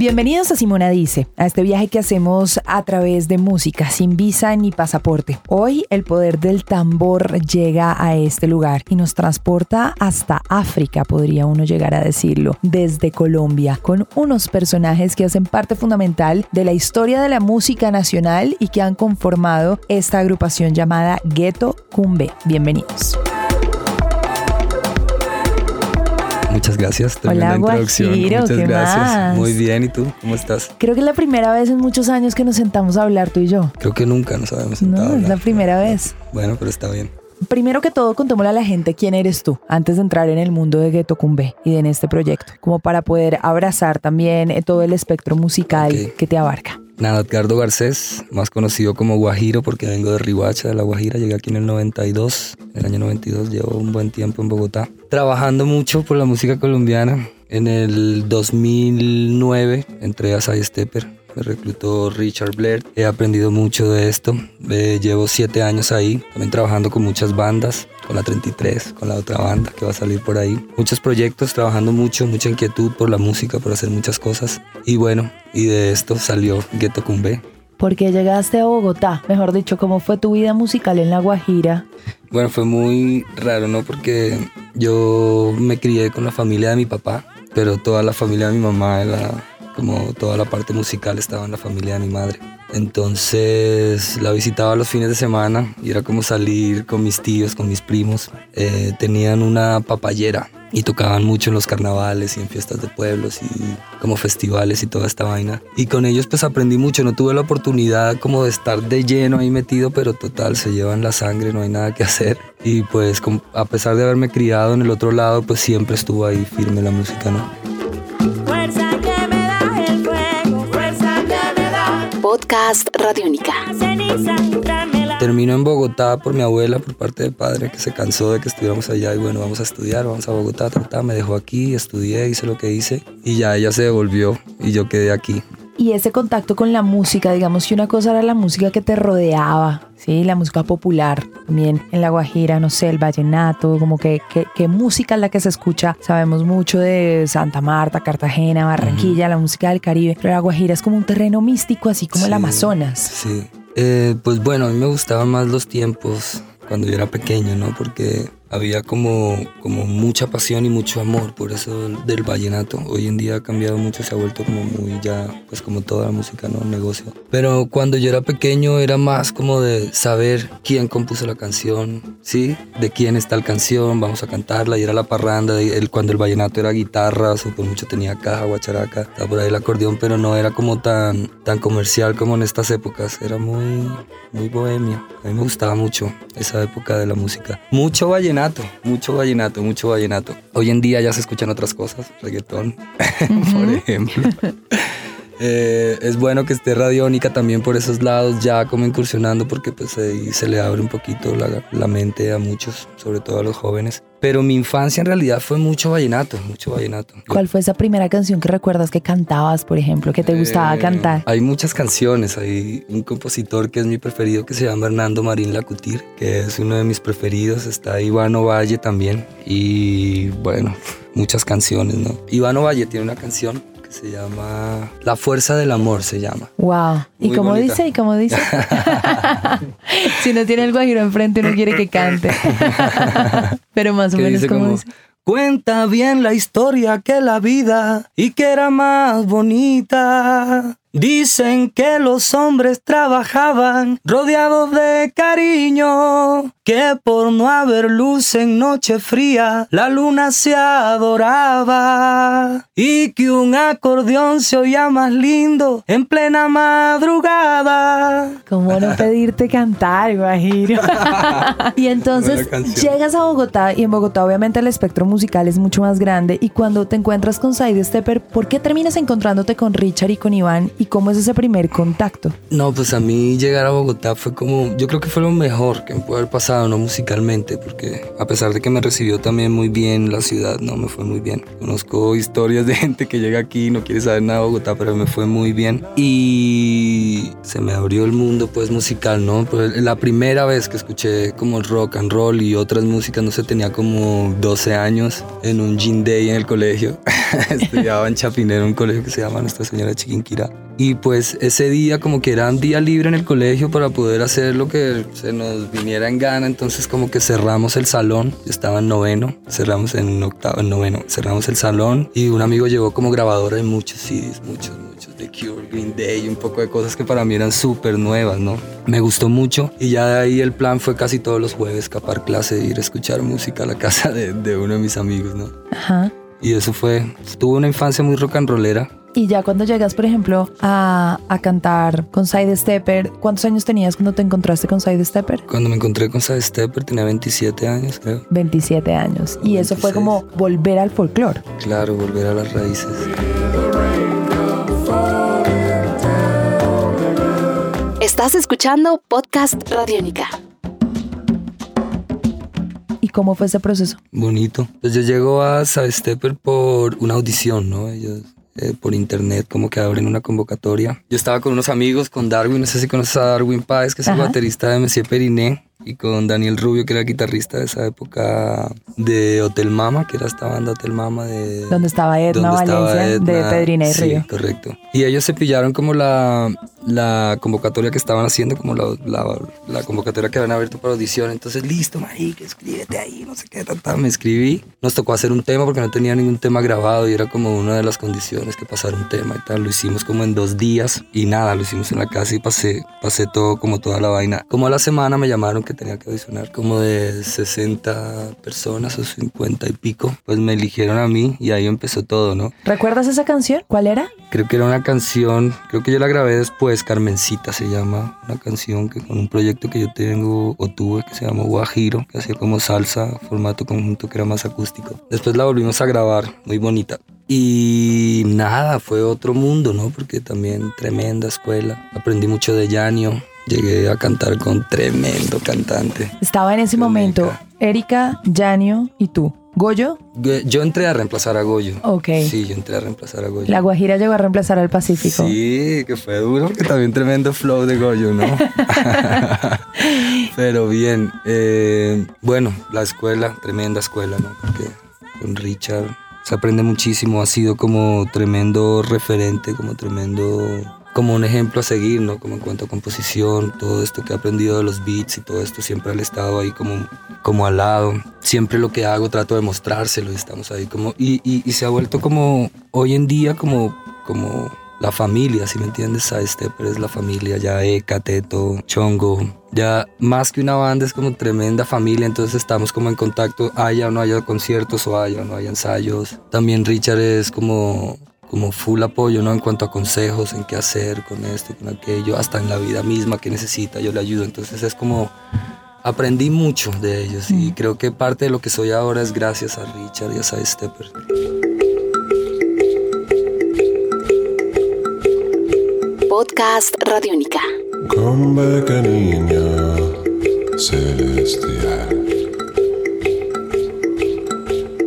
Bienvenidos a Simona Dice, a este viaje que hacemos a través de música, sin visa ni pasaporte. Hoy el poder del tambor llega a este lugar y nos transporta hasta África, podría uno llegar a decirlo, desde Colombia, con unos personajes que hacen parte fundamental de la historia de la música nacional y que han conformado esta agrupación llamada Ghetto Cumbe. Bienvenidos. Muchas gracias. Hola, introducción. Muchas ¿qué gracias. Más? Muy bien, ¿y tú? ¿Cómo estás? Creo que es la primera vez en muchos años que nos sentamos a hablar tú y yo. Creo que nunca nos habíamos sentado. No, es la primera vez. Bueno, pero está bien. Primero que todo, contémosle a la gente quién eres tú antes de entrar en el mundo de Ghetto Cumbe y en este proyecto, como para poder abrazar también eh, todo el espectro musical que te abarca. Nada, Edgardo Garcés, más conocido como Guajiro porque vengo de Rihuacha, de la Guajira. Llegué aquí en el 92, en el año 92, llevo un buen tiempo en Bogotá. Trabajando mucho por la música colombiana. En el 2009 entré a Side Stepper, me reclutó Richard Blair. He aprendido mucho de esto. Eh, llevo siete años ahí, también trabajando con muchas bandas, con la 33, con la otra banda que va a salir por ahí. Muchos proyectos, trabajando mucho, mucha inquietud por la música, por hacer muchas cosas. Y bueno, y de esto salió Ghetto Cumbe. ¿Por qué llegaste a Bogotá? Mejor dicho, ¿cómo fue tu vida musical en La Guajira? Bueno, fue muy raro, ¿no? Porque yo me crié con la familia de mi papá, pero toda la familia de mi mamá era como toda la parte musical estaba en la familia de mi madre. Entonces la visitaba los fines de semana y era como salir con mis tíos, con mis primos. Eh, tenían una papayera y tocaban mucho en los carnavales y en fiestas de pueblos y como festivales y toda esta vaina. Y con ellos pues aprendí mucho, no tuve la oportunidad como de estar de lleno ahí metido, pero total, se llevan la sangre, no hay nada que hacer. Y pues a pesar de haberme criado en el otro lado, pues siempre estuvo ahí firme la música, ¿no? Fuerza que me da el fuego, fuerza que me da Podcast Radiónica. la ceniza. Terminó en Bogotá por mi abuela, por parte de padre, que se cansó de que estuviéramos allá y bueno, vamos a estudiar, vamos a Bogotá, ta, me dejó aquí, estudié, hice lo que hice y ya ella se devolvió y yo quedé aquí. Y ese contacto con la música, digamos que una cosa era la música que te rodeaba, ¿sí? La música popular, también en La Guajira, no sé, el vallenato, como que, que, que música es la que se escucha. Sabemos mucho de Santa Marta, Cartagena, Barranquilla, la música del Caribe, pero La Guajira es como un terreno místico, así como el Sí, Amazonas. Sí. Eh, pues bueno, a mí me gustaban más los tiempos cuando yo era pequeño, ¿no? Porque había como, como mucha pasión y mucho amor por eso del, vallenato. Hoy en día ha cambiado mucho, se ha vuelto como muy ya, pues como toda la música, ¿no? Un negocio. Pero cuando yo era pequeño era más como de saber quién compuso la canción, ¿sí? De quién está la canción, vamos a cantarla. Y era la parranda, el, cuando el vallenato era guitarras o por mucho tenía caja, guacharaca, estaba por ahí el acordeón, pero no era como tan, tan comercial como en estas épocas. Era muy, muy bohemio. A mí me gustaba mucho esa época de la música. Mucho vallenato, mucho vallenato, mucho vallenato. Hoy en día ya se escuchan otras cosas, reggaetón, por ejemplo. Eh, es bueno que esté Radiónica también por esos lados, ya como incursionando, porque pues ahí se le abre un poquito la, la mente a muchos, sobre todo a los jóvenes. Pero mi infancia en realidad fue mucho vallenato, mucho vallenato. ¿Cuál fue esa primera canción que recuerdas que cantabas, por ejemplo, que te gustaba Eh, cantar? Hay muchas canciones, hay un compositor que es mi preferido que se llama Hernando Marín Lacutir, que es uno de mis preferidos, está Ivano Valle también y bueno, muchas canciones, ¿no? Ivano Valle tiene una canción se llama La Fuerza del Amor, se llama. Wow. ¿Y Muy cómo bonita. dice? ¿Y cómo dice? si no tiene el guajiro enfrente, uno quiere que cante. Pero más o menos dice como como, dice. Cuenta bien la historia que la vida y que era más bonita. Dicen que los hombres trabajaban rodeados de cariño, que por no haber luz en noche fría, la luna se adoraba y que un acordeón se oía más lindo en plena madrugada. ¿Cómo no pedirte cantar, Guajiro? y entonces llegas a Bogotá y en Bogotá obviamente el espectro musical es mucho más grande y cuando te encuentras con Side Stepper, ¿por qué terminas encontrándote con Richard y con Iván y cómo es ese primer contacto? No, pues a mí llegar a Bogotá fue como, yo creo que fue lo mejor que me pudo haber pasado, no musicalmente, porque a pesar de que me recibió también muy bien la ciudad, no me fue muy bien. Conozco historias de gente que llega aquí y no quiere saber nada de Bogotá, pero me fue muy bien. Y se me abrió el mundo pues musical, ¿no? Pues, la primera vez que escuché como rock and roll y otras músicas, no sé, tenía como 12 años en un gin day en el colegio. Estudiaba en Chapinero, un colegio que se llama Nuestra Señora Chiquinquirá. Y pues ese día como que era un día libre en el colegio para poder hacer lo que se nos viniera en gana, entonces como que cerramos el salón, yo estaba en noveno, cerramos en octavo, en noveno, cerramos el salón y un amigo llevó como grabadora de muchos CDs, muchos, muchos, de Cure, Green Day, un poco de cosas que para mí eran súper nuevas, ¿no? Me gustó mucho y ya de ahí el plan fue casi todos los jueves escapar clase, ir a escuchar música a la casa de, de uno de mis amigos, ¿no? Ajá. Y eso fue, tuve una infancia muy rock and rollera, Y ya cuando llegas, por ejemplo, a, a cantar con Side Stepper, ¿cuántos años tenías cuando te encontraste con Side Stepper? Cuando me encontré con Side Stepper tenía 27 años, creo. 27 años. Y eso fue 26. como volver al folclore. Claro, volver a las raíces. Estás escuchando Podcast Radiónica. ¿Y cómo fue ese proceso? Bonito. Pues yo llego a Side Stepper por una audición, ¿no? Ellos eh, por internet como que abren una convocatoria. Yo estaba con unos amigos, con Darwin, no sé si conoces a Darwin Páez, que es el baterista de Monsieur Periné, y con Daniel Rubio, que era el guitarrista de esa época de Hotel Mama, que era esta banda Hotel Mama de... Donde estaba Edna donde estaba Valencia de Edna. Pedrina y Sí, Río. correcto. Y ellos se pillaron como la, la convocatoria que estaban haciendo, como la, la, la convocatoria que habían abierto para audición. Entonces, listo, marica, escríbete ahí, no sé qué, ta, ta. me escribí. Nos tocó hacer un tema porque no tenía ningún tema grabado y era como una de las condiciones que pasara un tema y tal. Lo hicimos como en dos días y nada, lo hicimos en la casa y pasé, pasé todo, como toda la vaina. Como a la semana me llamaron que tenía que audicionar como de 60 personas o 50 y pico. Pues me eligieron a mí y ahí empezó todo, ¿no? ¿Recuerdas esa canción? ¿Cuál era? Creo que era una canción, creo que yo la grabé después, Carmencita se llama, una canción que con un proyecto que yo tengo o tuve que se llama Guajiro, que hacía como salsa, formato conjunto que era más acústico. Después la volvimos a grabar, muy bonita. Y nada, fue otro mundo, ¿no? Porque también tremenda escuela. Aprendí mucho de Yanio. Llegué a cantar con tremendo cantante. Estaba en ese momento. Erika, Janio y tú. ¿Goyo? Yo- Yo entré a reemplazar a Goyo. Ok. Sí, yo entré a reemplazar a Goyo. La Guajira llegó a reemplazar al Pacífico. Sí, que fue duro, que también tremendo flow de Goyo, ¿no? Pero bien, eh, bueno, la escuela, tremenda escuela, ¿no? Porque con Richard se aprende muchísimo, ha sido como tremendo referente, como tremendo, como un ejemplo a seguir, ¿no? Como en cuanto a composición, todo esto que he aprendido de los beats y todo esto, siempre él ha estado ahí como, como al lado. Siempre lo que hago trato de mostrárselo y estamos ahí como, y, y, y se ha vuelto como, hoy en día como, como la familia, si me entiendes, Side Stepper es la familia, ya Eka, Teto, Chongo, ya más que una banda es como tremenda familia, entonces estamos como en contacto, haya o no haya conciertos o haya o no haya ensayos. También Richard es como como full apoyo, ¿no? En cuanto a consejos, en qué hacer con esto, con aquello, hasta en la vida misma que necesita, yo le ayudo. Entonces es como, aprendí mucho de ellos y creo que parte de lo que soy ahora es gracias a Richard y a Side Stepper. Podcast Radiónica. Back, niña celestial.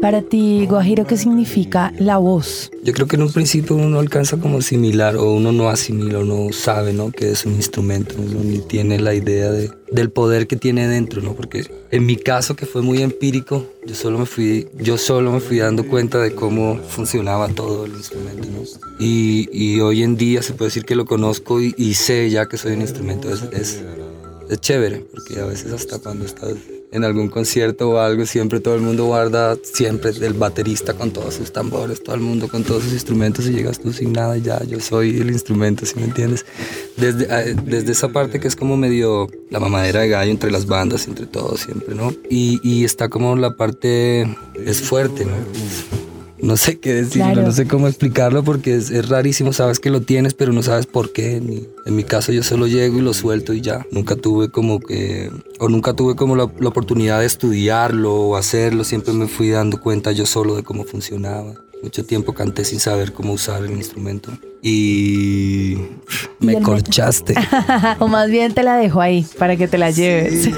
Para ti, Guajiro, ¿qué significa la voz? Yo creo que en un principio uno no alcanza como asimilar o uno no asimila o no sabe, ¿no? Que es un instrumento, uno ni tiene la idea de, del poder que tiene dentro, ¿no? Porque en mi caso, que fue muy empírico, yo solo me fui, yo solo me fui dando cuenta de cómo funcionaba todo el instrumento, ¿no? Y, y hoy en día se puede decir que lo conozco y, y sé ya que soy un instrumento. Es, es, es chévere, porque a veces hasta cuando estás en algún concierto o algo, siempre todo el mundo guarda, siempre el baterista con todos sus tambores, todo el mundo con todos sus instrumentos y llegas tú sin nada y ya, yo soy el instrumento, ¿sí me entiendes? Desde, eh, desde esa parte que es como medio la mamadera de gallo entre las bandas, entre todos siempre, ¿no? Y, y está como la parte, es fuerte, ¿no? No sé qué decirlo, Claro. no sé cómo explicarlo porque es, es rarísimo, sabes que lo tienes, pero no sabes por qué. ni- en mi caso yo solo llego y lo suelto y ya. Nunca tuve como que, o nunca tuve como la, la oportunidad de estudiarlo o hacerlo, siempre me fui dando cuenta yo solo de cómo funcionaba. Mucho tiempo canté sin saber cómo usar el instrumento y me corchaste. o más bien te la dejo ahí para que te la lleves.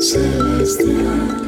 Celestial.